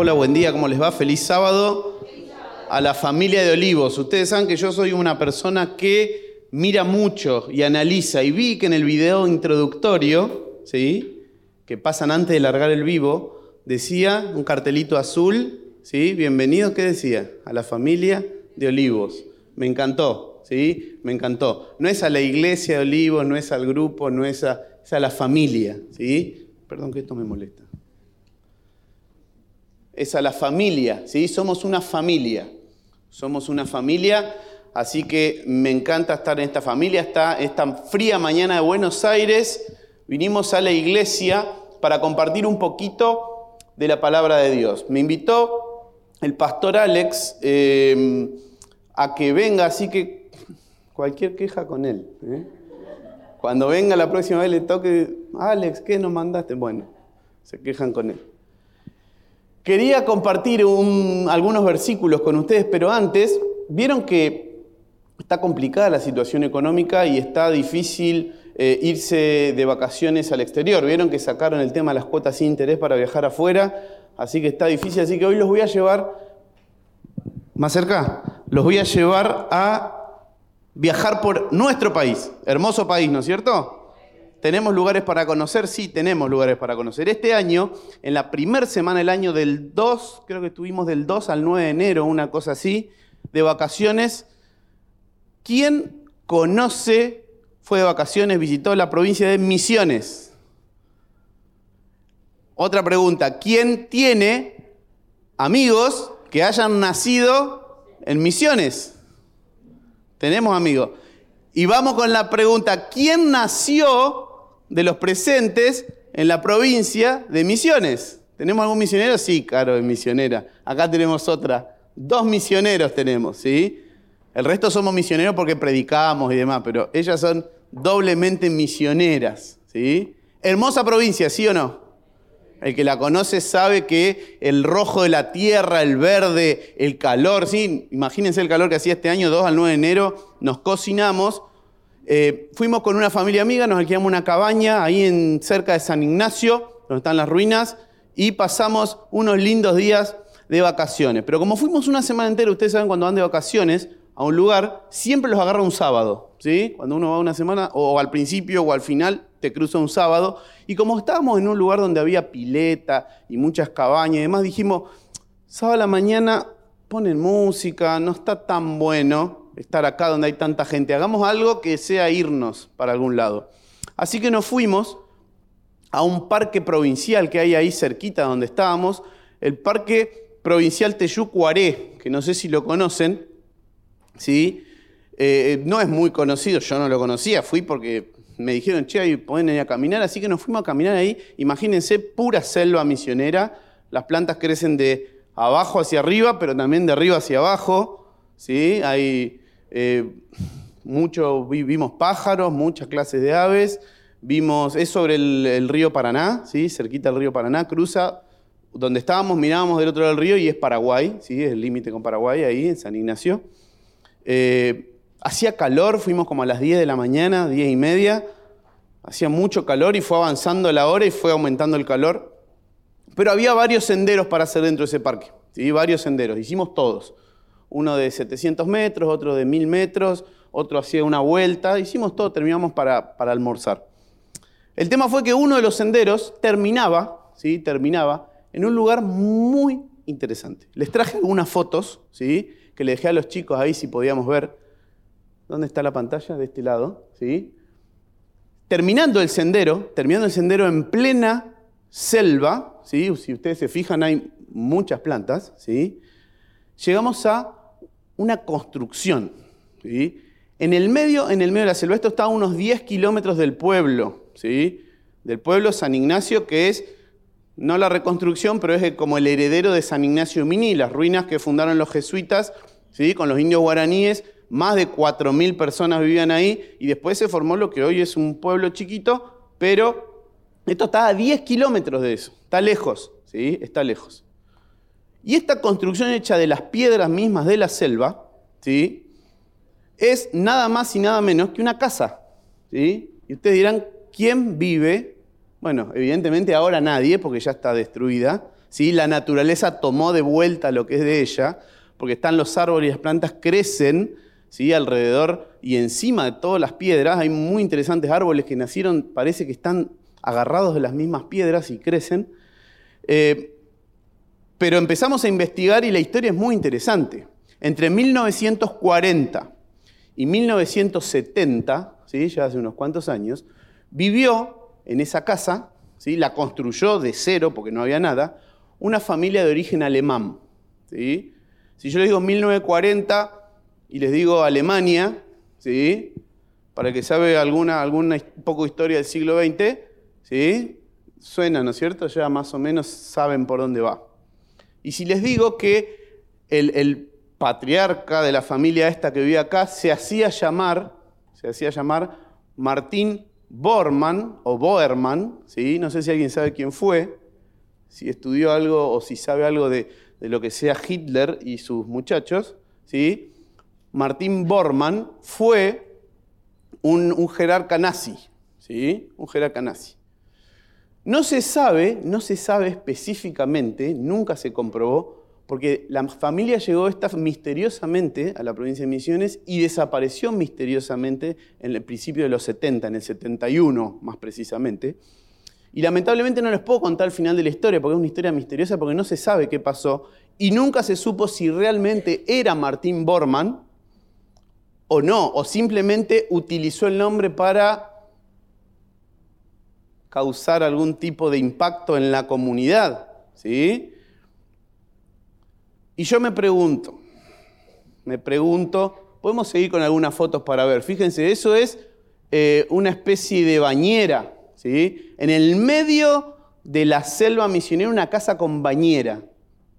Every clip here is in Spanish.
Hola, buen día, ¿cómo les va? Feliz sábado a la familia de Olivos. Ustedes saben que yo soy una persona que mira mucho y analiza y vi que en el video introductorio, ¿sí? que pasan antes de largar el vivo, decía un cartelito azul, ¿sí? bienvenido, ¿qué decía? A la familia de Olivos. Me encantó, ¿sí? Me encantó. No es a la iglesia de Olivos, no es al grupo, no es a, es a la familia, ¿sí? Perdón que esto me molesta es a la familia, ¿sí? Somos una familia, somos una familia, así que me encanta estar en esta familia, está esta fría mañana de Buenos Aires, vinimos a la iglesia para compartir un poquito de la palabra de Dios. Me invitó el pastor Alex em, a que venga, así que cualquier queja con él. ¿eh? Cuando venga la próxima vez le toque, Alex, ¿qué nos mandaste? Bueno, se quejan con él. Quería compartir algunos versículos con ustedes, pero antes, vieron que está complicada la situación económica y está difícil eh, irse de vacaciones al exterior. Vieron que sacaron el tema de las cuotas sin interés para viajar afuera, así que está difícil. Así que hoy los voy a llevar más cerca, los voy a llevar a viajar por nuestro país. Hermoso país, ¿no es cierto? ¿Tenemos lugares para conocer? Sí, tenemos lugares para conocer. Este año, en la primera semana del año del 2, creo que estuvimos del 2 al 9 de enero, una cosa así, de vacaciones. ¿Quién conoce, fue de vacaciones, visitó la provincia de Misiones? Otra pregunta, ¿quién tiene amigos que hayan nacido en Misiones? Tenemos amigos. Y vamos con la pregunta, ¿quién nació de los presentes en la provincia de Misiones. ¿Tenemos algún misionero? Sí, claro, misionera. Acá tenemos otra. Dos misioneros tenemos, ¿sí? El resto somos misioneros porque predicamos y demás, pero ellas son doblemente misioneras, ¿sí? Hermosa provincia, ¿sí o no? El que la conoce sabe que el rojo de la tierra, el verde, el calor, ¿sí? Imagínense el calor que hacía este año, 2 al 9 de enero, nos cocinamos eh, fuimos con una familia amiga, nos alquilamos una cabaña ahí en, cerca de San Ignacio, donde están las ruinas, y pasamos unos lindos días de vacaciones. Pero como fuimos una semana entera, ustedes saben cuando van de vacaciones a un lugar, siempre los agarra un sábado. ¿sí? Cuando uno va una semana, o al principio o al final, te cruza un sábado. Y como estábamos en un lugar donde había pileta y muchas cabañas y demás, dijimos, sábado a la mañana ponen música, no está tan bueno estar acá donde hay tanta gente. Hagamos algo que sea irnos para algún lado. Así que nos fuimos a un parque provincial que hay ahí cerquita donde estábamos, el Parque Provincial Teyucuaré, que no sé si lo conocen, ¿sí? Eh, no es muy conocido, yo no lo conocía, fui porque me dijeron, che, ahí pueden ir a caminar, así que nos fuimos a caminar ahí. Imagínense, pura selva misionera, las plantas crecen de abajo hacia arriba, pero también de arriba hacia abajo, ¿sí? Hay eh, vimos pájaros, muchas clases de aves. Vimos, es sobre el, río Paraná, ¿sí? cerquita del río Paraná, cruza donde estábamos, mirábamos del otro lado del río y es Paraguay, ¿sí? es el límite con Paraguay, ahí en San Ignacio. Eh, hacía calor, fuimos como a las 10 de la mañana, 10 y media. Hacía mucho calor y fue avanzando la hora y fue aumentando el calor. Pero había varios senderos para hacer dentro de ese parque, ¿sí? varios senderos, hicimos todos uno de 700 metros, otro de 1000 metros, otro hacía una vuelta, hicimos todo, terminamos para, almorzar. El tema fue que uno de los senderos terminaba, ¿sí? terminaba en un lugar muy interesante. Les traje algunas fotos, ¿sí? que le dejé a los chicos ahí si podíamos ver. ¿Dónde está la pantalla? De este lado. ¿sí? Terminando el sendero, terminando el sendero en plena selva, ¿sí? si ustedes se fijan hay muchas plantas, ¿sí? llegamos a una construcción. ¿sí? En, el medio, en el medio de la selva, esto está a unos 10 kilómetros del pueblo, ¿sí? del pueblo San Ignacio, que es no la reconstrucción, pero es como el heredero de San Ignacio Mini, las ruinas que fundaron los jesuitas ¿sí? con los indios guaraníes. Más de 4.000 personas vivían ahí y después se formó lo que hoy es un pueblo chiquito, pero esto está a 10 kilómetros de eso, está lejos, ¿sí? está lejos. Y esta construcción hecha de las piedras mismas de la selva, ¿sí? es nada más y nada menos que una casa. ¿sí? Y ustedes dirán, ¿quién vive? Bueno, evidentemente ahora nadie, porque ya está destruida, ¿sí? La naturaleza tomó de vuelta lo que es de ella, porque están los árboles y las plantas crecen ¿sí? alrededor y encima de todas las piedras. Hay muy interesantes árboles que nacieron, parece que están agarrados de las mismas piedras y crecen. Eh, pero empezamos a investigar y la historia es muy interesante. Entre 1940 y 1970, ¿sí? ya hace unos cuantos años, vivió en esa casa, ¿sí? la construyó de cero porque no había nada, una familia de origen alemán. ¿sí? Si yo les digo 1940 y les digo Alemania, ¿sí? para el que sabe alguna, alguna poco historia del siglo XX, ¿sí? suena, ¿no es cierto? Ya más o menos saben por dónde va. Y si les digo que el, patriarca de la familia esta que vivía acá se hacía llamar, se hacía llamar Martín Bormann o Boerman, ¿sí? no sé si alguien sabe quién fue, si estudió algo o si sabe algo de, lo que sea Hitler y sus muchachos, ¿sí? Martín Bormann fue un, un jerarca nazi, ¿sí? un jerarca nazi. No se sabe, no se sabe específicamente, nunca se comprobó porque la familia llegó esta misteriosamente a la provincia de Misiones y desapareció misteriosamente en el principio de los 70, en el 71 más precisamente. Y lamentablemente no les puedo contar el final de la historia, porque es una historia misteriosa, porque no se sabe qué pasó, y nunca se supo si realmente era Martín Bormann o no, o simplemente utilizó el nombre para causar algún tipo de impacto en la comunidad. ¿sí? Y yo me pregunto, me pregunto, podemos seguir con algunas fotos para ver. Fíjense, eso es eh, una especie de bañera, ¿sí? En el medio de la selva misionera, una casa con bañera.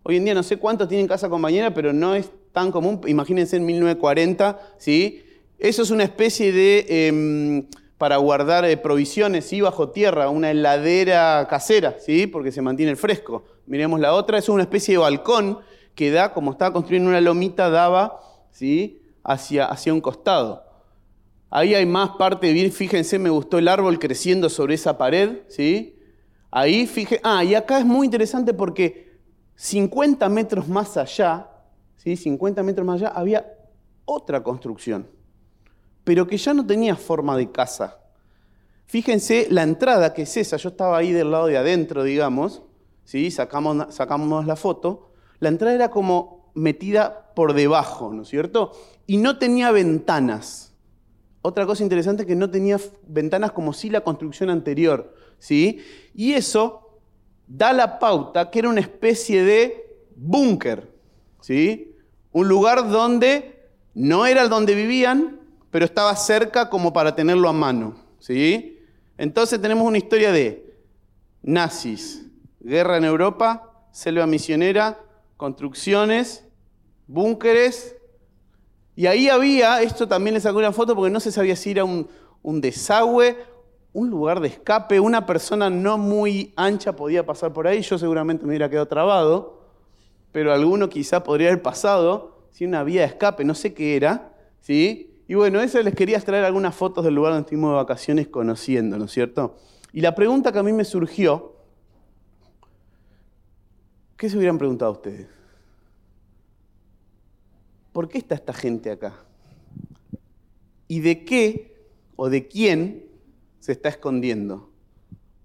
Hoy en día no sé cuántos tienen casa con bañera, pero no es tan común. Imagínense en 1940, ¿sí? Eso es una especie de, em, para guardar eh, provisiones, ¿sí? Bajo tierra, una heladera casera, ¿sí? Porque se mantiene el fresco. Miremos la otra, es una especie de balcón que da, como estaba construyendo una lomita, daba ¿sí? hacia, hacia un costado. Ahí hay más parte, bien, fíjense, me gustó el árbol creciendo sobre esa pared, ¿sí? Ahí, fíjense, ah, y acá es muy interesante porque 50 metros más allá, ¿sí? 50 metros más allá, había otra construcción, pero que ya no tenía forma de casa. Fíjense la entrada que es esa, yo estaba ahí del lado de adentro, digamos, ¿sí? Sacamos, sacamos la foto, la entrada era como metida por debajo, ¿no es cierto? Y no tenía ventanas. Otra cosa interesante es que no tenía ventanas como si la construcción anterior, ¿sí? Y eso da la pauta que era una especie de búnker, ¿sí? Un lugar donde no era el donde vivían, pero estaba cerca como para tenerlo a mano, ¿sí? Entonces tenemos una historia de nazis, guerra en Europa, selva misionera, construcciones, búnkeres. Y ahí había, esto también les saqué una foto porque no se sabía si era un, desagüe, un lugar de escape, una persona no muy ancha podía pasar por ahí, yo seguramente me hubiera quedado trabado, pero alguno quizá podría haber pasado, si una vía de escape, no sé qué era, ¿sí? Y bueno, eso les quería traer algunas fotos del lugar donde estuvimos de vacaciones conociendo, ¿no es cierto? Y la pregunta que a mí me surgió ¿Qué se hubieran preguntado ustedes? ¿Por qué está esta gente acá? ¿Y de qué o de quién se está escondiendo?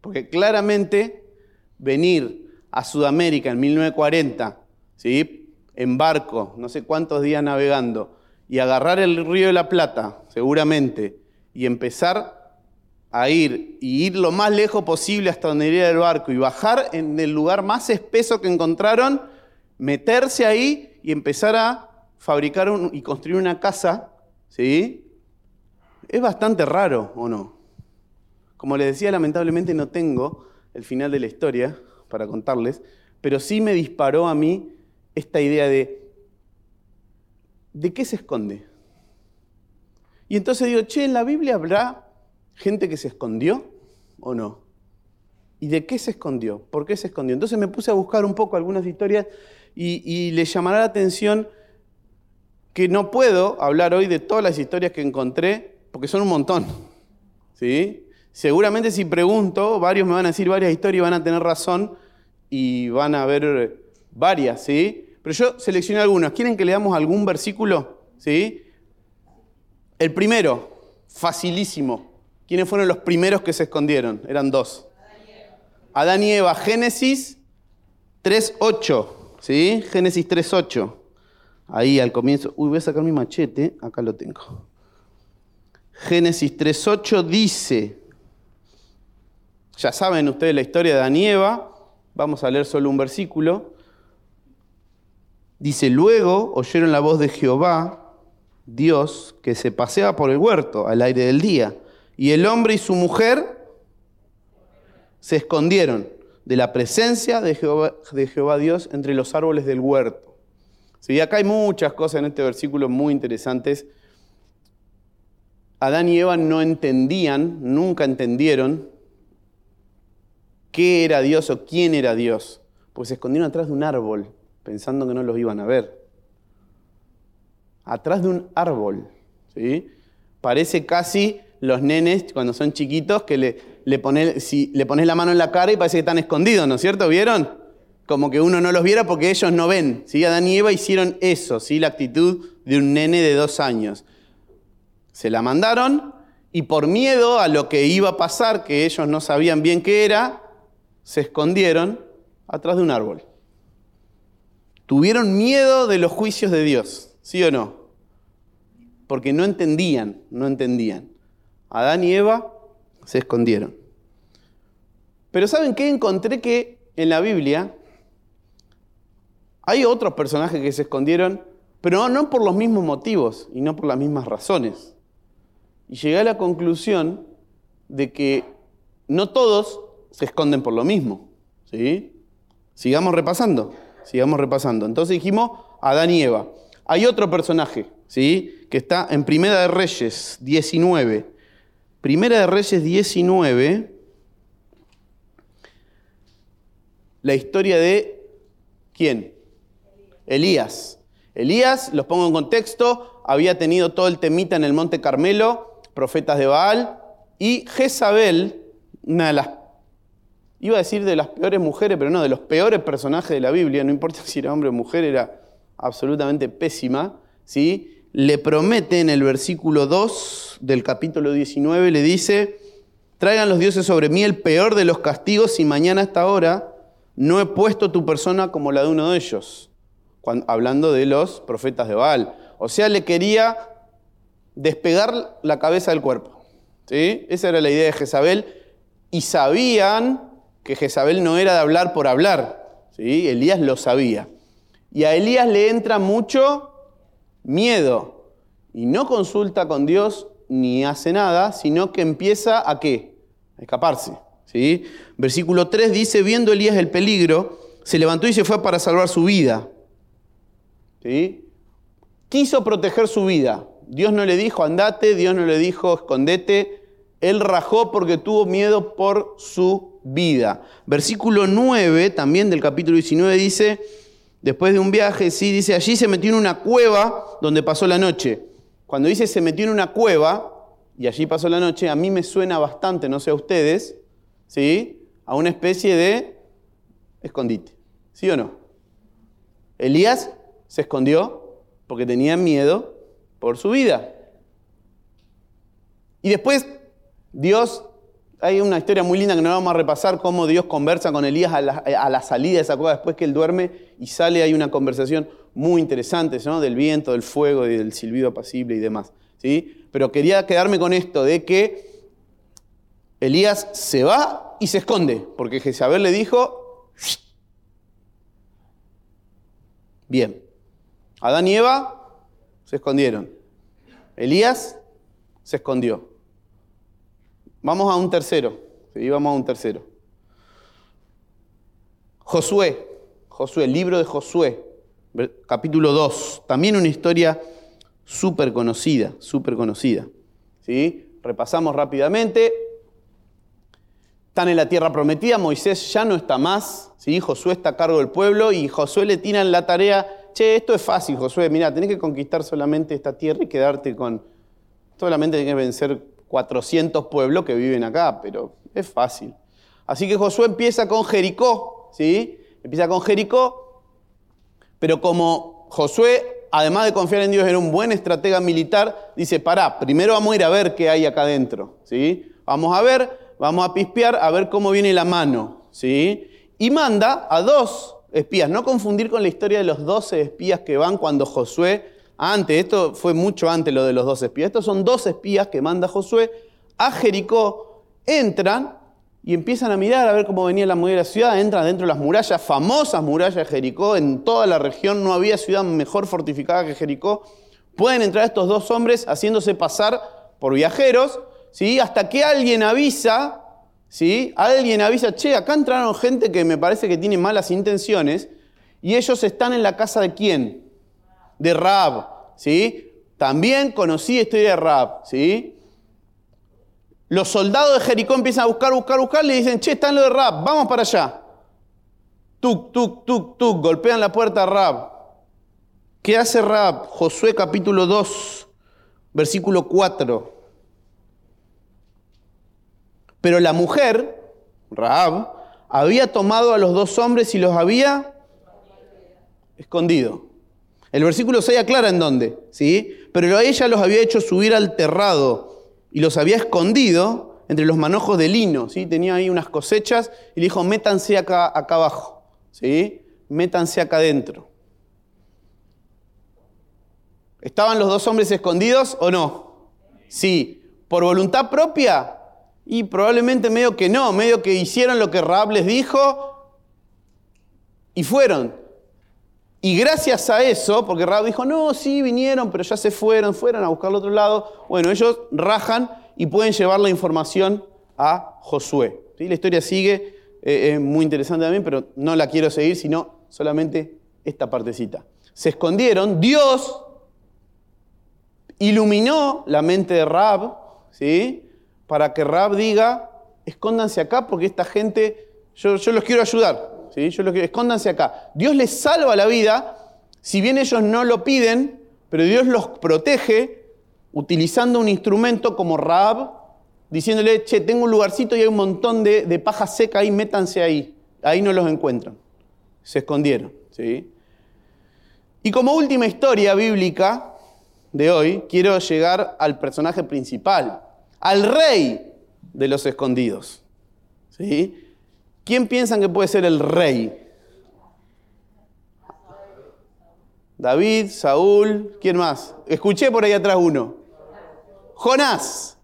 Porque claramente venir a Sudamérica en 1940, ¿sí? en barco, no sé cuántos días navegando, y agarrar el río de la Plata, seguramente, y empezar a ir y ir lo más lejos posible hasta donde iría el barco y bajar en el lugar más espeso que encontraron, meterse ahí y empezar a fabricar y construir una casa, ¿sí? Es bastante raro, ¿o no? Como les decía, lamentablemente no tengo el final de la historia para contarles, pero sí me disparó a mí esta idea de, ¿de qué se esconde? Y entonces digo, che, en la Biblia habrá gente que se escondió o no. ¿Y de qué se escondió? ¿Por qué se escondió? Entonces me puse a buscar un poco algunas historias y, le llamará la atención que no puedo hablar hoy de todas las historias que encontré, porque son un montón. ¿sí? Seguramente si pregunto, varios me van a decir varias historias y van a tener razón, y van a haber varias, ¿sí? Pero yo seleccioné algunas. ¿Quieren que leamos algún versículo? ¿Sí? El primero, facilísimo. ¿Quiénes fueron los primeros que se escondieron? Eran dos. Adán y Eva, Génesis 3.8. ¿Sí? Génesis 3.8. Ahí al comienzo. Uy, voy a sacar mi machete. Acá lo tengo. Génesis 3.8 dice, ya saben ustedes la historia de Adán y Eva, vamos a leer solo un versículo. Dice, luego oyeron la voz de Jehová, Dios, que se paseaba por el huerto al aire del día. Y el hombre y su mujer se escondieron de la presencia de Jehová, Dios entre los árboles del huerto. Sí, acá hay muchas cosas en este versículo muy interesantes. Adán y Eva no entendían, nunca entendieron qué era Dios o quién era Dios, porque se escondieron atrás de un árbol pensando que no los iban a ver. Atrás de un árbol. ¿sí? Parece casi los nenes cuando son chiquitos que le, le, pones, si, le la mano en la cara y parece que están escondidos, ¿no es cierto? ¿Vieron? Como que uno no los viera porque ellos no ven. ¿sí? Adán y Eva hicieron eso, ¿sí? la actitud de un nene de dos años. Se la mandaron y por miedo a lo que iba a pasar, que ellos no sabían bien qué era, se escondieron atrás de un árbol. Tuvieron miedo de los juicios de Dios, ¿sí o no? Porque no entendían, no entendían. Adán y Eva se escondieron. Pero ¿saben qué? Encontré que en la Biblia hay otros personajes que se escondieron, pero no por los mismos motivos y no por las mismas razones. Y llegué a la conclusión de que no todos se esconden por lo mismo. ¿sí? Sigamos repasando sigamos repasando. Entonces dijimos Adán y Eva. Hay otro personaje, ¿sí? Que está en Primera de Reyes 19. Primera de Reyes 19. La historia de ¿quién? Elías. Elías, los pongo en contexto, había tenido todo el temita en el Monte Carmelo, profetas de Baal, y Jezabel, una de las iba a decir de las peores mujeres, pero no, de los peores personajes de la Biblia, no importa si era hombre o mujer, era absolutamente pésima, ¿sí? le promete en el versículo 2 del capítulo 19, le dice, traigan los dioses sobre mí el peor de los castigos y mañana a esta hora no he puesto tu persona como la de uno de ellos, hablando de los profetas de Baal. O sea, le quería despegar la cabeza del cuerpo. ¿sí? Esa era la idea de Jezabel. Y sabían que Jezabel no era de hablar por hablar. ¿sí? Elías lo sabía. Y a Elías le entra mucho miedo. Y no consulta con Dios ni hace nada, sino que empieza a qué? Escaparse. ¿sí? Versículo 3 dice, viendo Elías el peligro, se levantó y se fue para salvar su vida. ¿Sí? Quiso proteger su vida. Dios no le dijo andate, Dios no le dijo escondete. Él rajó porque tuvo miedo por su vida. Versículo 9 también del capítulo 19 dice, después de un viaje, sí, dice, allí se metió en una cueva donde pasó la noche. Cuando dice se metió en una cueva y allí pasó la noche, a mí me suena bastante, no sé a ustedes, ¿sí? A una especie de escondite. ¿Sí o no? Elías se escondió porque tenía miedo por su vida. Y después Dios hay una historia muy linda que no vamos a repasar, cómo Dios conversa con Elías a la, salida de esa cueva después que él duerme y sale, hay una conversación muy interesante, ¿no? Del viento, del fuego, del silbido apacible y demás. ¿sí? Pero quería quedarme con esto de que Elías se va y se esconde, porque Jezabel le dijo, bien, Adán y Eva se escondieron, Elías se escondió. Vamos a un tercero. Sí, vamos a un tercero. Josué. Josué, libro de Josué, capítulo 2. También una historia súper conocida, súper conocida. ¿Sí? Repasamos rápidamente. Están en la tierra prometida, Moisés ya no está más, ¿sí? Josué está a cargo del pueblo y Josué le tiran la tarea, che, esto es fácil, Josué, mira, tenés que conquistar solamente esta tierra y quedarte con, solamente tenés que vencer 400 pueblos que viven acá, pero es fácil. Así que Josué empieza con Jericó, ¿sí? Empieza con Jericó, pero como Josué, además de confiar en Dios, era un buen estratega militar, dice, pará, primero vamos a ir a ver qué hay acá adentro, ¿sí? Vamos a ver, vamos a pispear, a ver cómo viene la mano, ¿sí? Y manda a dos espías, no confundir con la historia de los doce espías que van cuando Josué, antes, esto fue mucho antes lo de los dos espías, estos son dos espías que manda Josué a Jericó, entran y empiezan a mirar a ver cómo venía la muralla de la ciudad, entran dentro de las murallas, famosas murallas de Jericó, en toda la región no había ciudad mejor fortificada que Jericó. Pueden entrar estos dos hombres haciéndose pasar por viajeros, ¿sí? hasta que alguien avisa, ¿sí? alguien avisa, che, acá entraron gente que me parece que tiene malas intenciones, y ellos están en la casa de quién? De Raab, ¿sí? También conocí historia de Raab, ¿sí? Los soldados de Jericó empiezan a buscar, buscar, buscar, le dicen, che, está en lo de Rab, vamos para allá. Tuk, tuk, tuk, tuk, golpean la puerta a Rab. ¿Qué hace Rab? Josué capítulo 2, versículo 4. Pero la mujer, Raab, había tomado a los dos hombres y los había escondido. El versículo 6 aclara en dónde, ¿sí? Pero ella los había hecho subir al terrado y los había escondido entre los manojos de lino, ¿sí? Tenía ahí unas cosechas y le dijo, métanse acá, acá abajo, ¿sí? Métanse acá adentro. ¿Estaban los dos hombres escondidos o no? Sí. ¿Por voluntad propia? Y probablemente medio que no, medio que hicieron lo que Raab les dijo y fueron. Y gracias a eso, porque Raab dijo, no, sí, vinieron, pero ya se fueron, fueron a buscar al otro lado. Bueno, ellos rajan y pueden llevar la información a Josué. ¿Sí? La historia sigue, eh, es muy interesante también, pero no la quiero seguir, sino solamente esta partecita. Se escondieron, Dios iluminó la mente de Raab, ¿sí? Para que Raab diga, escóndanse acá porque esta gente, yo los quiero ayudar. Que escóndanse acá. Dios les salva la vida, si bien ellos no lo piden, pero Dios los protege utilizando un instrumento como Raab, diciéndole, che, tengo un lugarcito y hay un montón de, paja seca ahí, métanse ahí. Ahí no los encuentran. Se escondieron. ¿sí? Y como última historia bíblica de hoy, quiero llegar al personaje principal, al rey de los escondidos. ¿sí? ¿Quién piensan que puede ser el rey? David, Saúl, ¿quién más? Escuché por ahí atrás uno. Jonás.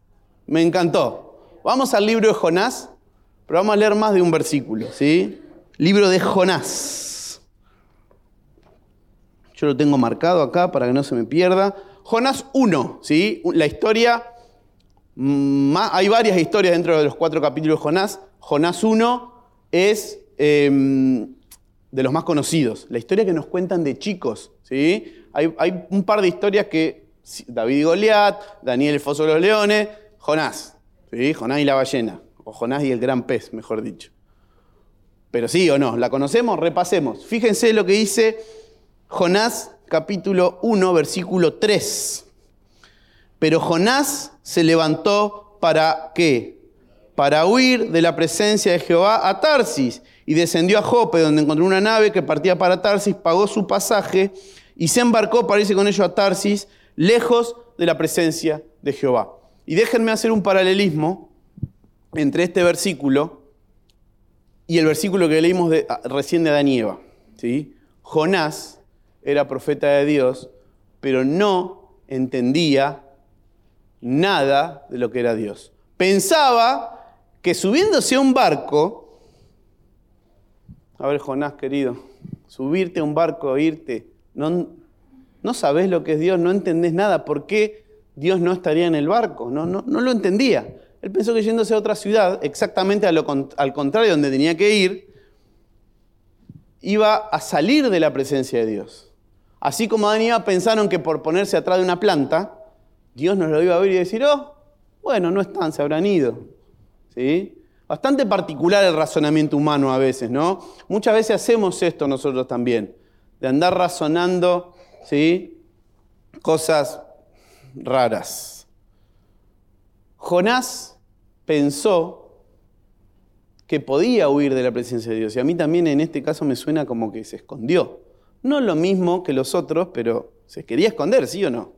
Me encantó. Vamos al libro de Jonás, pero vamos a leer más de un versículo, ¿sí? Libro de Jonás. Yo lo tengo marcado acá para que no se me pierda. Jonás 1, ¿sí? La historia, mm, hay varias historias dentro de los cuatro capítulos de Jonás. Jonás 1 es em, de los más conocidos. La historia que nos cuentan de chicos. ¿sí? Hay, un par de historias que David y Goliat, Daniel el Foso de los Leones, Jonás. ¿sí? Jonás y la ballena. O Jonás y el gran pez, mejor dicho. Pero sí o no, ¿la conocemos? Repasemos. Fíjense lo que dice Jonás capítulo 1, versículo 3. Pero Jonás se levantó para qué? Para huir de la presencia de Jehová a Tarsis y descendió a Jope, donde encontró una nave que partía para Tarsis, pagó su pasaje y se embarcó para irse con ellos a Tarsis, lejos de la presencia de Jehová. Y déjenme hacer un paralelismo entre este versículo y el versículo que leímos ah, recién de Adán. ¿sí? Jonás era profeta de Dios, pero no entendía nada de lo que era Dios. Pensaba que subiéndose a un barco, a ver Jonás querido, subirte a un barco, irte, no, no sabes lo que es Dios, no entendés nada, ¿por qué Dios no estaría en el barco? No, no, no lo entendía. Él pensó que yéndose a otra ciudad, exactamente al contrario donde tenía que ir, iba a salir de la presencia de Dios. Así como Adán pensaron que por ponerse atrás de una planta, Dios nos lo iba a ver y decir, oh, bueno, no están, se habrán ido. ¿Sí? Bastante particular el razonamiento humano a veces, ¿no? Muchas veces hacemos esto nosotros también, de andar razonando, ¿sí? Cosas raras. Jonás pensó que podía huir de la presencia de Dios. Y a mí también en este caso me suena como que se escondió. No lo mismo que los otros, pero se quería esconder, ¿sí o no?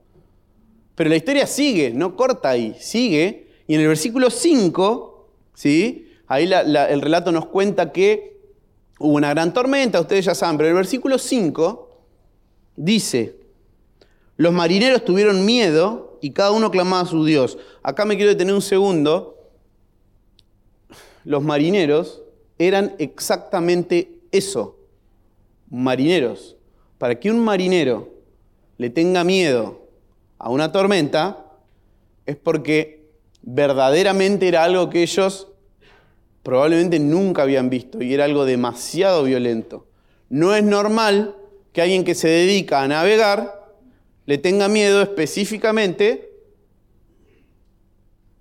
Pero la historia sigue, no corta ahí, sigue. Y en el versículo 5, ¿sí? ahí el relato nos cuenta que hubo una gran tormenta, ustedes ya saben, pero el versículo 5 dice, los marineros tuvieron miedo y cada uno clamaba a su Dios. Acá me quiero detener un segundo. Los marineros eran exactamente eso, marineros. Para que un marinero le tenga miedo a una tormenta es porque verdaderamente era algo que ellos probablemente nunca habían visto y era algo demasiado violento. No es normal que alguien que se dedica a navegar le tenga miedo específicamente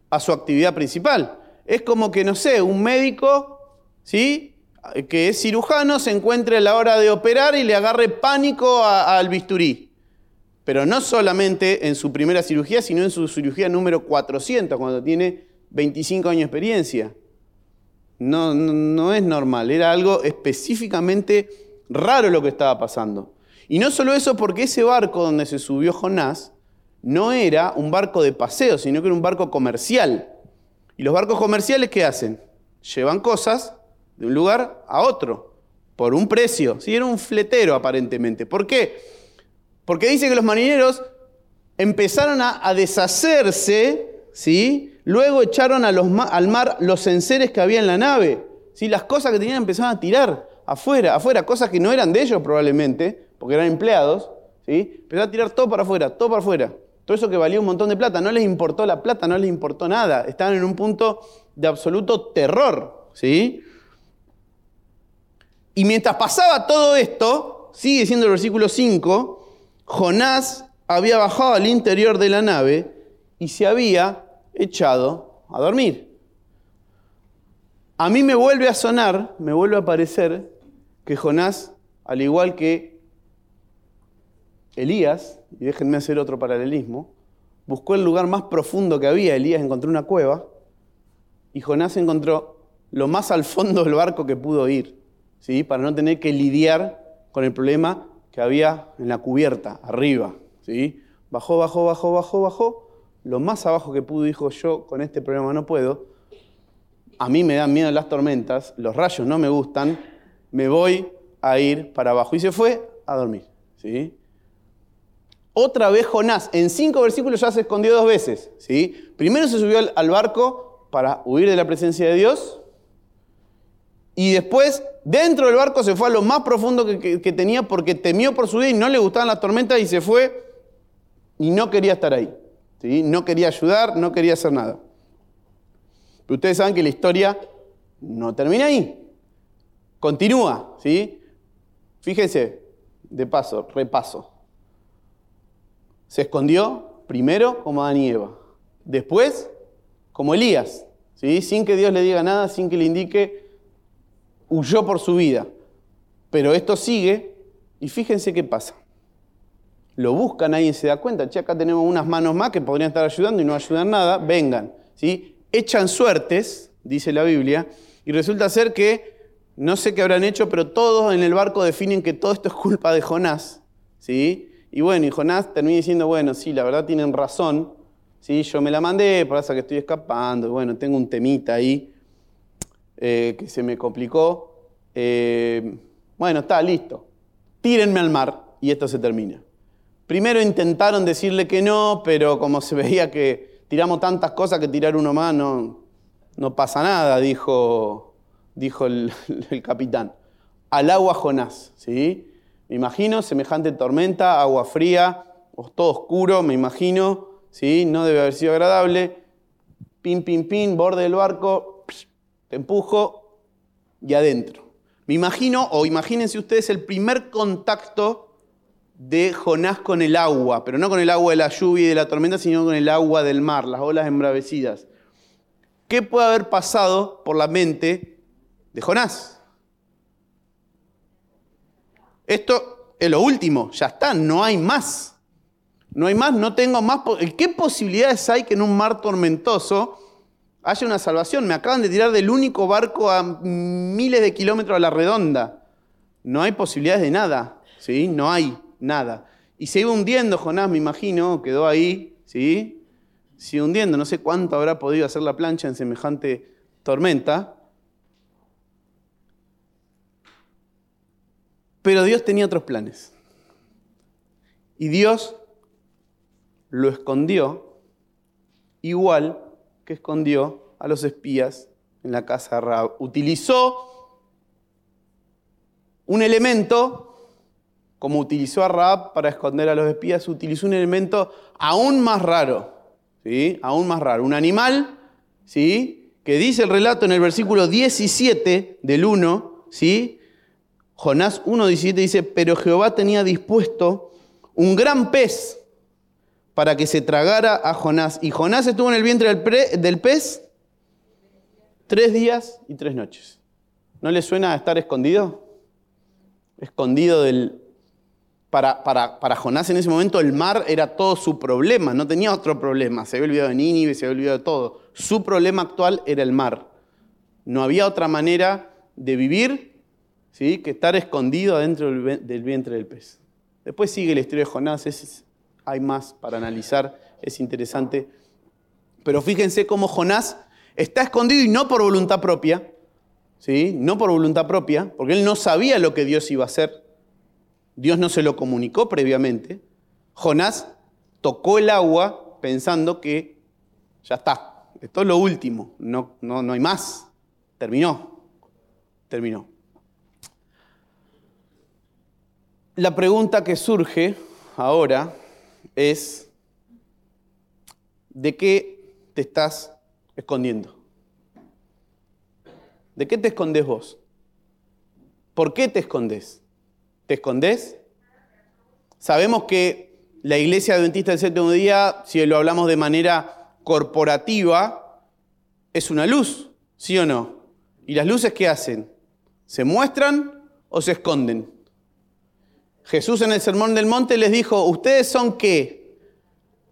a su actividad principal. Es como que, no sé, un médico, ¿sí? que es cirujano, se encuentre a la hora de operar y le agarre pánico al bisturí pero no solamente en su primera cirugía, sino en su cirugía número 400, cuando tiene 25 años de experiencia. No, no, es normal, era algo específicamente raro lo que estaba pasando. Y no solo eso, porque ese barco donde se subió Jonás no era un barco de paseo, sino que era un barco comercial. ¿Y los barcos comerciales qué hacen? Llevan cosas de un lugar a otro, por un precio. Sí, era un fletero aparentemente. ¿Por qué? Porque dice que los marineros empezaron a, deshacerse, ¿sí? Luego echaron al mar los enseres que había en la nave. ¿sí? Las cosas que tenían empezaron a tirar afuera, afuera, cosas que no eran de ellos probablemente, porque eran empleados, ¿sí? Empezaron a tirar todo para afuera, todo para afuera. Todo eso que valía un montón de plata, no les importó la plata, no les importó nada. Estaban en un punto de absoluto terror, ¿sí? Y mientras pasaba todo esto, sigue siendo el versículo 5, Jonás había bajado al interior de la nave y se había echado a dormir. A mí me vuelve a sonar, me vuelve a parecer que Jonás, al igual que Elías, y déjenme hacer otro paralelismo, buscó el lugar más profundo que había. Elías encontró una cueva y Jonás encontró lo más al fondo del barco que pudo ir, ¿sí? para no tener que lidiar con el problema que había en la cubierta, arriba. ¿sí? Bajó, bajó, bajó, bajó, bajó. Lo más abajo que pudo dijo yo, con este problema no puedo. A mí me dan miedo las tormentas, los rayos no me gustan, me voy a ir para abajo. Y se fue a dormir. ¿sí? Otra vez Jonás, en cinco versículos ya se escondió dos veces. ¿sí? Primero se subió al barco para huir de la presencia de Dios. Y después, dentro del barco, se fue a lo más profundo que, tenía porque temió por su vida y no le gustaban las tormentas y se fue y no quería estar ahí. ¿sí? No quería ayudar, no quería hacer nada. Pero ustedes saben que la historia no termina ahí. Continúa, ¿sí? Fíjense, de paso, repaso. Se escondió primero como Adán y Eva. Después, como Elías, ¿sí? sin que Dios le diga nada, sin que le indique huyó por su vida. Pero esto sigue y fíjense qué pasa. Lo buscan, nadie se da cuenta. Che, acá tenemos unas manos más que podrían estar ayudando y no ayudan nada. Vengan. ¿sí? Echan suertes, dice la Biblia, y resulta ser que, no sé qué habrán hecho, pero todos en el barco definen que todo esto es culpa de Jonás. ¿sí? Y bueno, y Jonás termina diciendo, bueno, sí, la verdad tienen razón. ¿sí? Yo me la mandé, pasa que estoy escapando. Bueno, tengo un temita ahí. Eh, que se me complicó. Eh, bueno, está listo. Tírenme al mar y esto se termina. Primero intentaron decirle que no, pero como se veía que tiramos tantas cosas que tirar uno más no, no pasa nada, dijo, dijo el, capitán. Al agua Jonás, ¿sí? Me imagino semejante tormenta, agua fría, todo oscuro, me imagino, ¿sí? No debe haber sido agradable. Pin, pin, pin, borde del barco, te empujo y adentro. Me imagino, o imagínense ustedes, el primer contacto de Jonás con el agua, pero no con el agua de la lluvia y de la tormenta, sino con el agua del mar, las olas embravecidas. ¿Qué puede haber pasado por la mente de Jonás? Esto es lo último, ya está, no hay más. No hay más, no tengo más. ¿Qué posibilidades hay que en un mar tormentoso haya una salvación. Me acaban de tirar del único barco a miles de kilómetros a la redonda. No hay posibilidades de nada, ¿sí? No hay nada. Y se iba hundiendo Jonás, me imagino, quedó ahí, ¿sí? Se hundiendo, no sé cuánto habrá podido hacer la plancha en semejante tormenta. Pero Dios tenía otros planes. Y Dios lo escondió igual que escondió a los espías en la casa de Raab. Utilizó un elemento, como utilizó a Raab para esconder a los espías, utilizó un elemento aún más raro, ¿sí? Aún más raro. Un animal, ¿sí? Que dice el relato en el versículo 17 del 1, ¿sí? Jonás 1.17 dice, pero Jehová tenía dispuesto un gran pez para que se tragara a Jonás. Y Jonás estuvo en el vientre del, pez tres días y tres noches. ¿No le suena a estar escondido? Escondido del... Para, para, para, Jonás en ese momento el mar era todo su problema, no tenía otro problema. Se había olvidado de Nínive, se había olvidado de todo. Su problema actual era el mar. No había otra manera de vivir ¿sí? que estar escondido adentro del vientre del pez. Después sigue la historia de Jonás, es hay más para analizar, es interesante. Pero fíjense cómo Jonás está escondido y no por voluntad propia, ¿sí? No por voluntad propia, porque él no sabía lo que Dios iba a hacer. Dios no se lo comunicó previamente. Jonás tocó el agua pensando que ya está, esto es lo último, no, no, no hay más. Terminó, terminó. La pregunta que surge ahora es de qué te estás escondiendo. ¿De qué te escondes vos? ¿Por qué te escondes? ¿Te escondes? Sabemos que la iglesia adventista del séptimo día, si lo hablamos de manera corporativa, es una luz, ¿sí o no? ¿Y las luces qué hacen? ¿Se muestran o se esconden? Jesús en el Sermón del Monte les dijo, ¿ustedes son qué?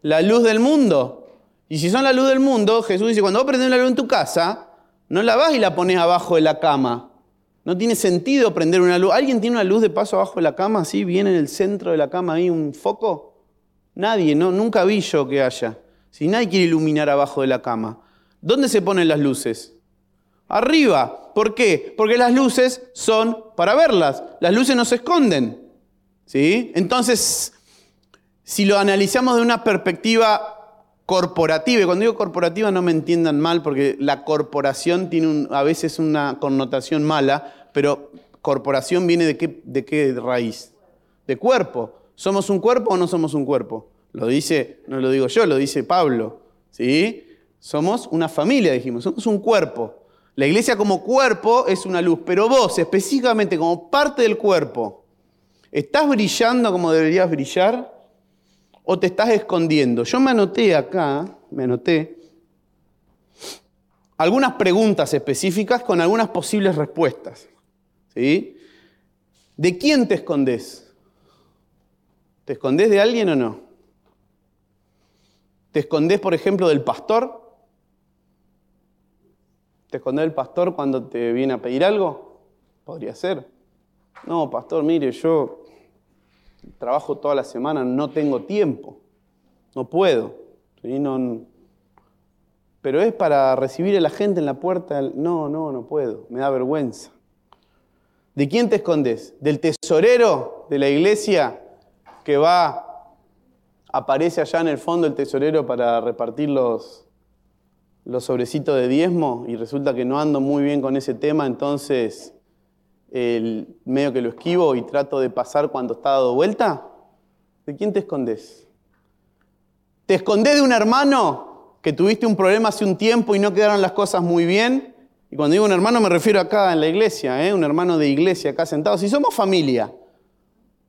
La luz del mundo. Y si son la luz del mundo, Jesús dice, cuando vos prendés la luz en tu casa, no la vas y la pones abajo de la cama. No tiene sentido prender una luz. ¿Alguien tiene una luz de paso abajo de la cama, así, bien en el centro de la cama, ahí un foco? Nadie, no, nunca vi yo que haya. Si nadie quiere iluminar abajo de la cama. ¿Dónde se ponen las luces? Arriba. ¿Por qué? Porque las luces son para verlas. Las luces no se esconden. ¿Sí? Entonces, si lo analizamos de una perspectiva corporativa, y cuando digo corporativa no me entiendan mal, porque la corporación tiene a veces una connotación mala, pero corporación viene de qué, de qué raíz? De cuerpo. ¿Somos un cuerpo o no somos un cuerpo? Lo dice, no lo digo yo, lo dice Pablo. ¿Sí? Somos una familia, dijimos, somos un cuerpo. La iglesia como cuerpo es una luz, pero vos específicamente como parte del cuerpo, ¿Estás brillando como deberías brillar o te estás escondiendo? Yo me anoté acá, me anoté algunas preguntas específicas con algunas posibles respuestas. ¿Sí? ¿De quién te escondes? ¿Te escondes de alguien o no? ¿Te escondes, por ejemplo, del pastor? ¿Te escondes del pastor cuando te viene a pedir algo? Podría ser. No, pastor, mire, yo trabajo toda la semana, no tengo tiempo, no puedo. pero es para recibir a la gente en la puerta. No, no, no puedo, me da vergüenza. ¿De quién te escondes? ¿Del tesorero de la iglesia que va, aparece allá en el fondo el tesorero para repartir los, los sobrecitos de diezmo y resulta que no ando muy bien con ese tema, entonces el medio que lo esquivo y trato de pasar cuando está dado vuelta? ¿De quién te escondes? ¿Te escondes de un hermano que tuviste un problema hace un tiempo y no quedaron las cosas muy bien? Y cuando digo un hermano me refiero acá en la iglesia, ¿eh? un hermano de iglesia acá sentado. Si somos familia,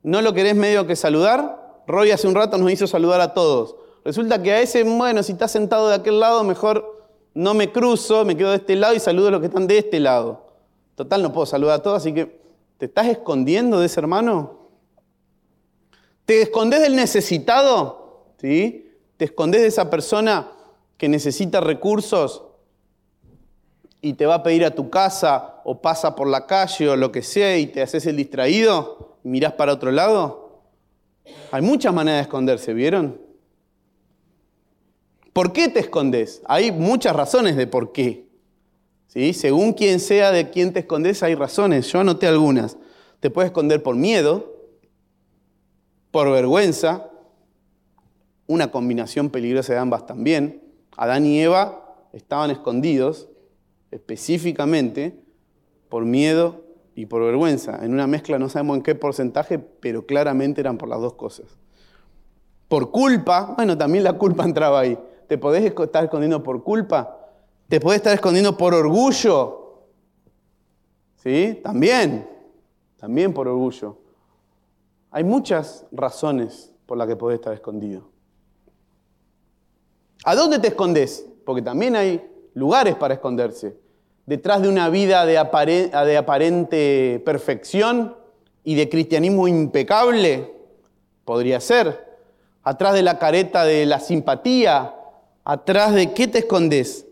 ¿no lo querés medio que saludar? Roy hace un rato nos hizo saludar a todos. Resulta que a ese, bueno, si está sentado de aquel lado, mejor no me cruzo, me quedo de este lado y saludo a los que están de este lado. Total, no puedo saludar a todos, así que ¿te estás escondiendo de ese hermano? ¿Te escondes del necesitado? ¿Sí? ¿Te escondes de esa persona que necesita recursos y te va a pedir a tu casa o pasa por la calle o lo que sea y te haces el distraído y mirás para otro lado? Hay muchas maneras de esconderse, ¿vieron? ¿Por qué te escondes? Hay muchas razones de por qué. ¿Sí? Según quien sea de quién te escondes, hay razones. Yo anoté algunas. Te puedes esconder por miedo, por vergüenza, una combinación peligrosa de ambas también. Adán y Eva estaban escondidos específicamente por miedo y por vergüenza. En una mezcla no sabemos en qué porcentaje, pero claramente eran por las dos cosas. Por culpa, bueno, también la culpa entraba ahí. ¿Te podés estar escondiendo por culpa? ¿Te podés estar escondiendo por orgullo? ¿Sí? También, también por orgullo. Hay muchas razones por las que podés estar escondido. ¿A dónde te escondes? Porque también hay lugares para esconderse. Detrás de una vida de, aparente perfección y de cristianismo impecable, podría ser. Atrás de la careta de la simpatía, atrás de qué te escondes?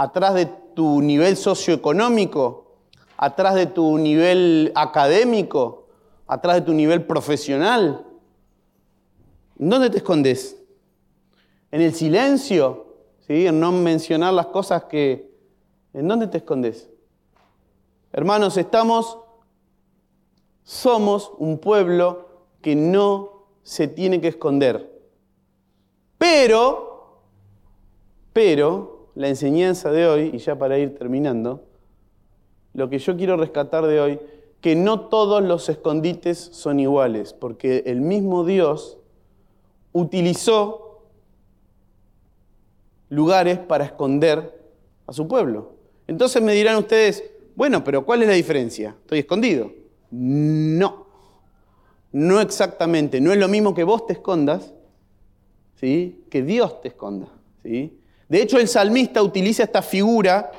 Atrás de tu nivel socioeconómico, atrás de tu nivel académico, atrás de tu nivel profesional. ¿Dónde te escondes? ¿En el silencio? en no mencionar las cosas que... ¿En dónde te escondes? Hermanos, estamos, somos un pueblo que no se tiene que esconder. Pero, pero, la enseñanza de hoy, y ya para ir terminando, lo que yo quiero rescatar de hoy, que no todos los escondites son iguales, porque el mismo Dios utilizó lugares para esconder a su pueblo. Entonces me dirán ustedes, bueno, pero ¿cuál es la diferencia? ¿Estoy escondido? No, no exactamente. No es lo mismo que vos te escondas, ¿sí? que Dios te esconda. ¿sí? De hecho, el salmista utiliza esta figura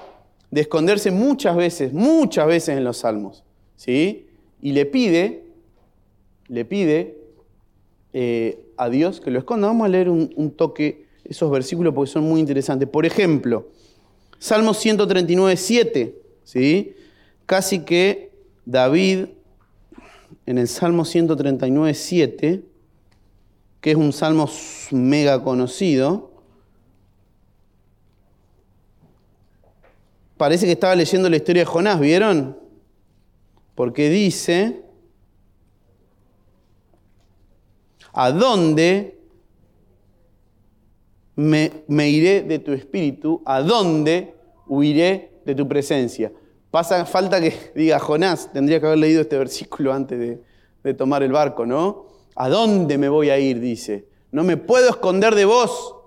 de esconderse muchas veces, muchas veces en los salmos. ¿sí? Y le pide, le pide eh, a Dios que lo esconda. Vamos a leer un toque esos versículos porque son muy interesantes. Por ejemplo, Salmo 139, 7, ¿sí? Casi que David, en el Salmo 139, 7, que es un salmo mega conocido, parece que estaba leyendo la historia de Jonás, ¿vieron? Porque dice, ¿a dónde me, iré de tu espíritu, ¿a dónde huiré de tu presencia? Pasa falta que diga Jonás, tendría que haber leído este versículo antes de, de tomar el barco, ¿no? ¿A dónde me voy a ir? Dice. No me puedo esconder de vos.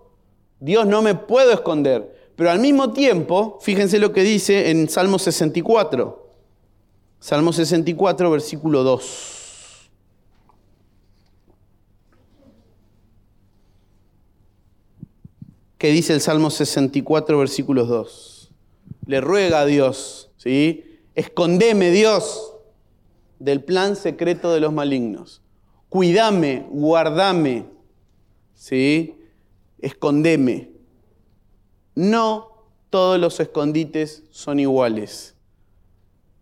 Dios no me puedo esconder. Pero al mismo tiempo, fíjense lo que dice en Salmo 64. Salmo 64, versículo 2. que dice el Salmo 64, versículos 2. Le ruega a Dios, ¿sí? Escondeme, Dios, del plan secreto de los malignos. Cuídame, guardame, ¿sí? Escondeme. No todos los escondites son iguales.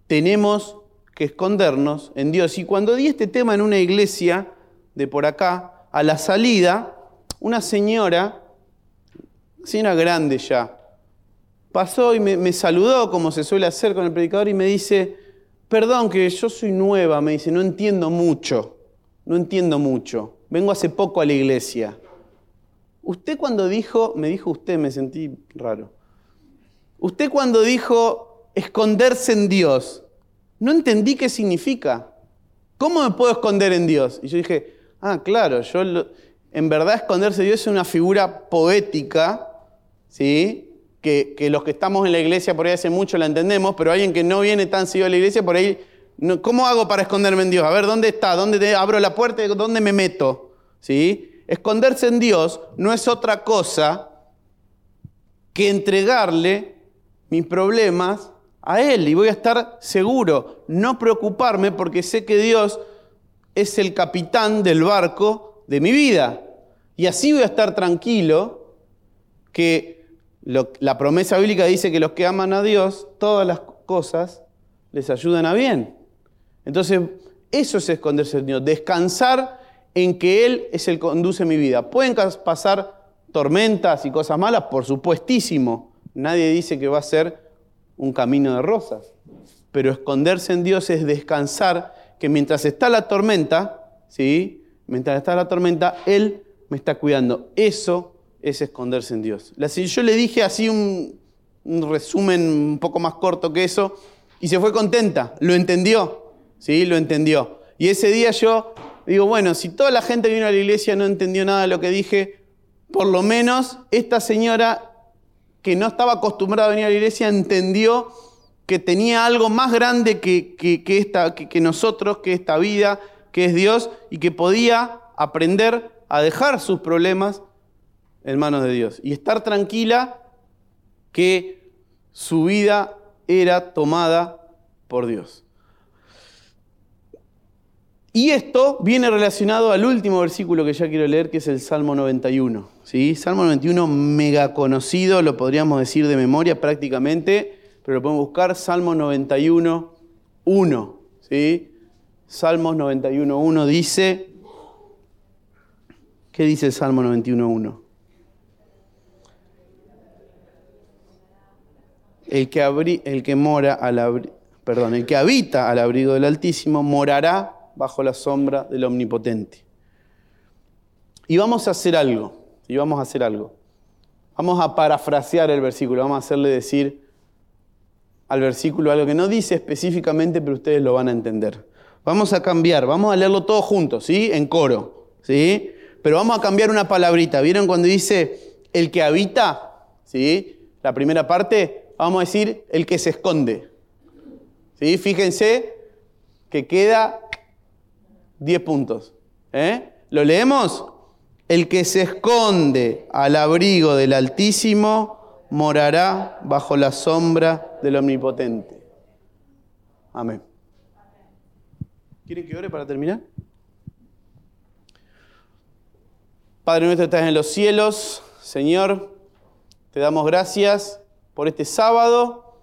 Tenemos que escondernos en Dios. Y cuando di este tema en una iglesia de por acá, a la salida, una señora señora grande ya, pasó y me, saludó como se suele hacer con el predicador y me dice, perdón que yo soy nueva, me dice, no entiendo mucho, no entiendo mucho, vengo hace poco a la iglesia. Usted cuando dijo, me dijo usted, me sentí raro, usted cuando dijo esconderse en Dios, no entendí qué significa. ¿Cómo me puedo esconder en Dios? Y yo dije, ah, claro, yo en verdad esconderse en Dios es una figura poética ¿sí? Que, los que estamos en la iglesia por ahí hace mucho la entendemos, pero alguien que no viene tan seguido a la iglesia, por ahí, ¿cómo hago para esconderme en Dios? A ver, ¿dónde está? ¿Dónde abro la puerta? ¿Dónde me meto? ¿Sí? Esconderse en Dios no es otra cosa que entregarle mis problemas a Él y voy a estar seguro, no preocuparme porque sé que Dios es el capitán del barco de mi vida. Y así voy a estar tranquilo que la promesa bíblica dice que los que aman a Dios, todas las cosas les ayudan a bien. Entonces, eso es esconderse en Dios, descansar en que Él es el que conduce mi vida. Pueden pasar tormentas y cosas malas, por supuestísimo. Nadie dice que va a ser un camino de rosas. Pero esconderse en Dios es descansar que mientras está la tormenta, ¿sí? Mientras está la tormenta, Él me está cuidando. Eso es esconderse en Dios. Yo le dije así un, resumen un poco más corto que eso y se fue contenta, lo entendió, ¿sí? Lo entendió. Y ese día yo digo, bueno, si toda la gente que vino a la iglesia no entendió nada de lo que dije, por lo menos esta señora que no estaba acostumbrada a venir a la iglesia entendió que tenía algo más grande que, esta, que nosotros, que esta vida, que es Dios, y que podía aprender a dejar sus problemas en manos de Dios y estar tranquila que su vida era tomada por Dios. Y esto viene relacionado al último versículo que ya quiero leer, que es el Salmo 91. ¿sí? Salmo 91, mega conocido, lo podríamos decir de memoria prácticamente, pero lo podemos buscar, Salmo 91, 1. ¿sí? Salmos 91, 1 dice, ¿qué dice el Salmo 91, 1? El que, el que mora al perdón, el que habita al abrigo del Altísimo morará bajo la sombra del Omnipotente. Y vamos a hacer algo, y vamos a hacer algo. Vamos a parafrasear el versículo, vamos a hacerle decir al versículo algo que no dice específicamente, pero ustedes lo van a entender. Vamos a cambiar, vamos a leerlo todos juntos, ¿sí? En coro, ¿sí? Pero vamos a cambiar una palabrita. ¿Vieron cuando dice el que habita? ¿Sí? La primera parte, vamos a decir, el que se esconde. ¿Sí? Fíjense que queda 10 puntos. ¿Eh? ¿Lo leemos? El que se esconde al abrigo del Altísimo morará bajo la sombra del Omnipotente. Amén. ¿Quieren que ore para terminar? Padre nuestro, estás en los cielos. Señor, te damos gracias por este sábado,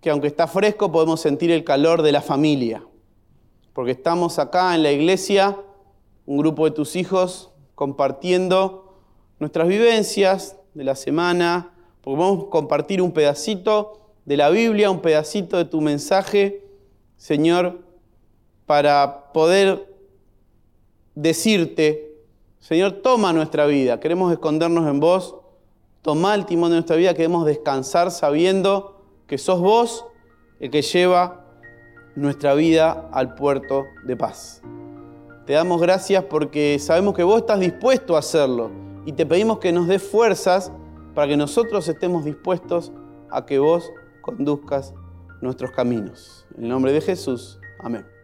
que aunque está fresco podemos sentir el calor de la familia, porque estamos acá en la iglesia, un grupo de tus hijos, compartiendo nuestras vivencias de la semana, porque vamos a compartir un pedacito de la Biblia, un pedacito de tu mensaje, Señor, para poder decirte, Señor, toma nuestra vida, queremos escondernos en vos. Toma el timón de nuestra vida, queremos descansar sabiendo que sos vos el que lleva nuestra vida al puerto de paz. Te damos gracias porque sabemos que vos estás dispuesto a hacerlo y te pedimos que nos des fuerzas para que nosotros estemos dispuestos a que vos conduzcas nuestros caminos. En el nombre de Jesús. Amén.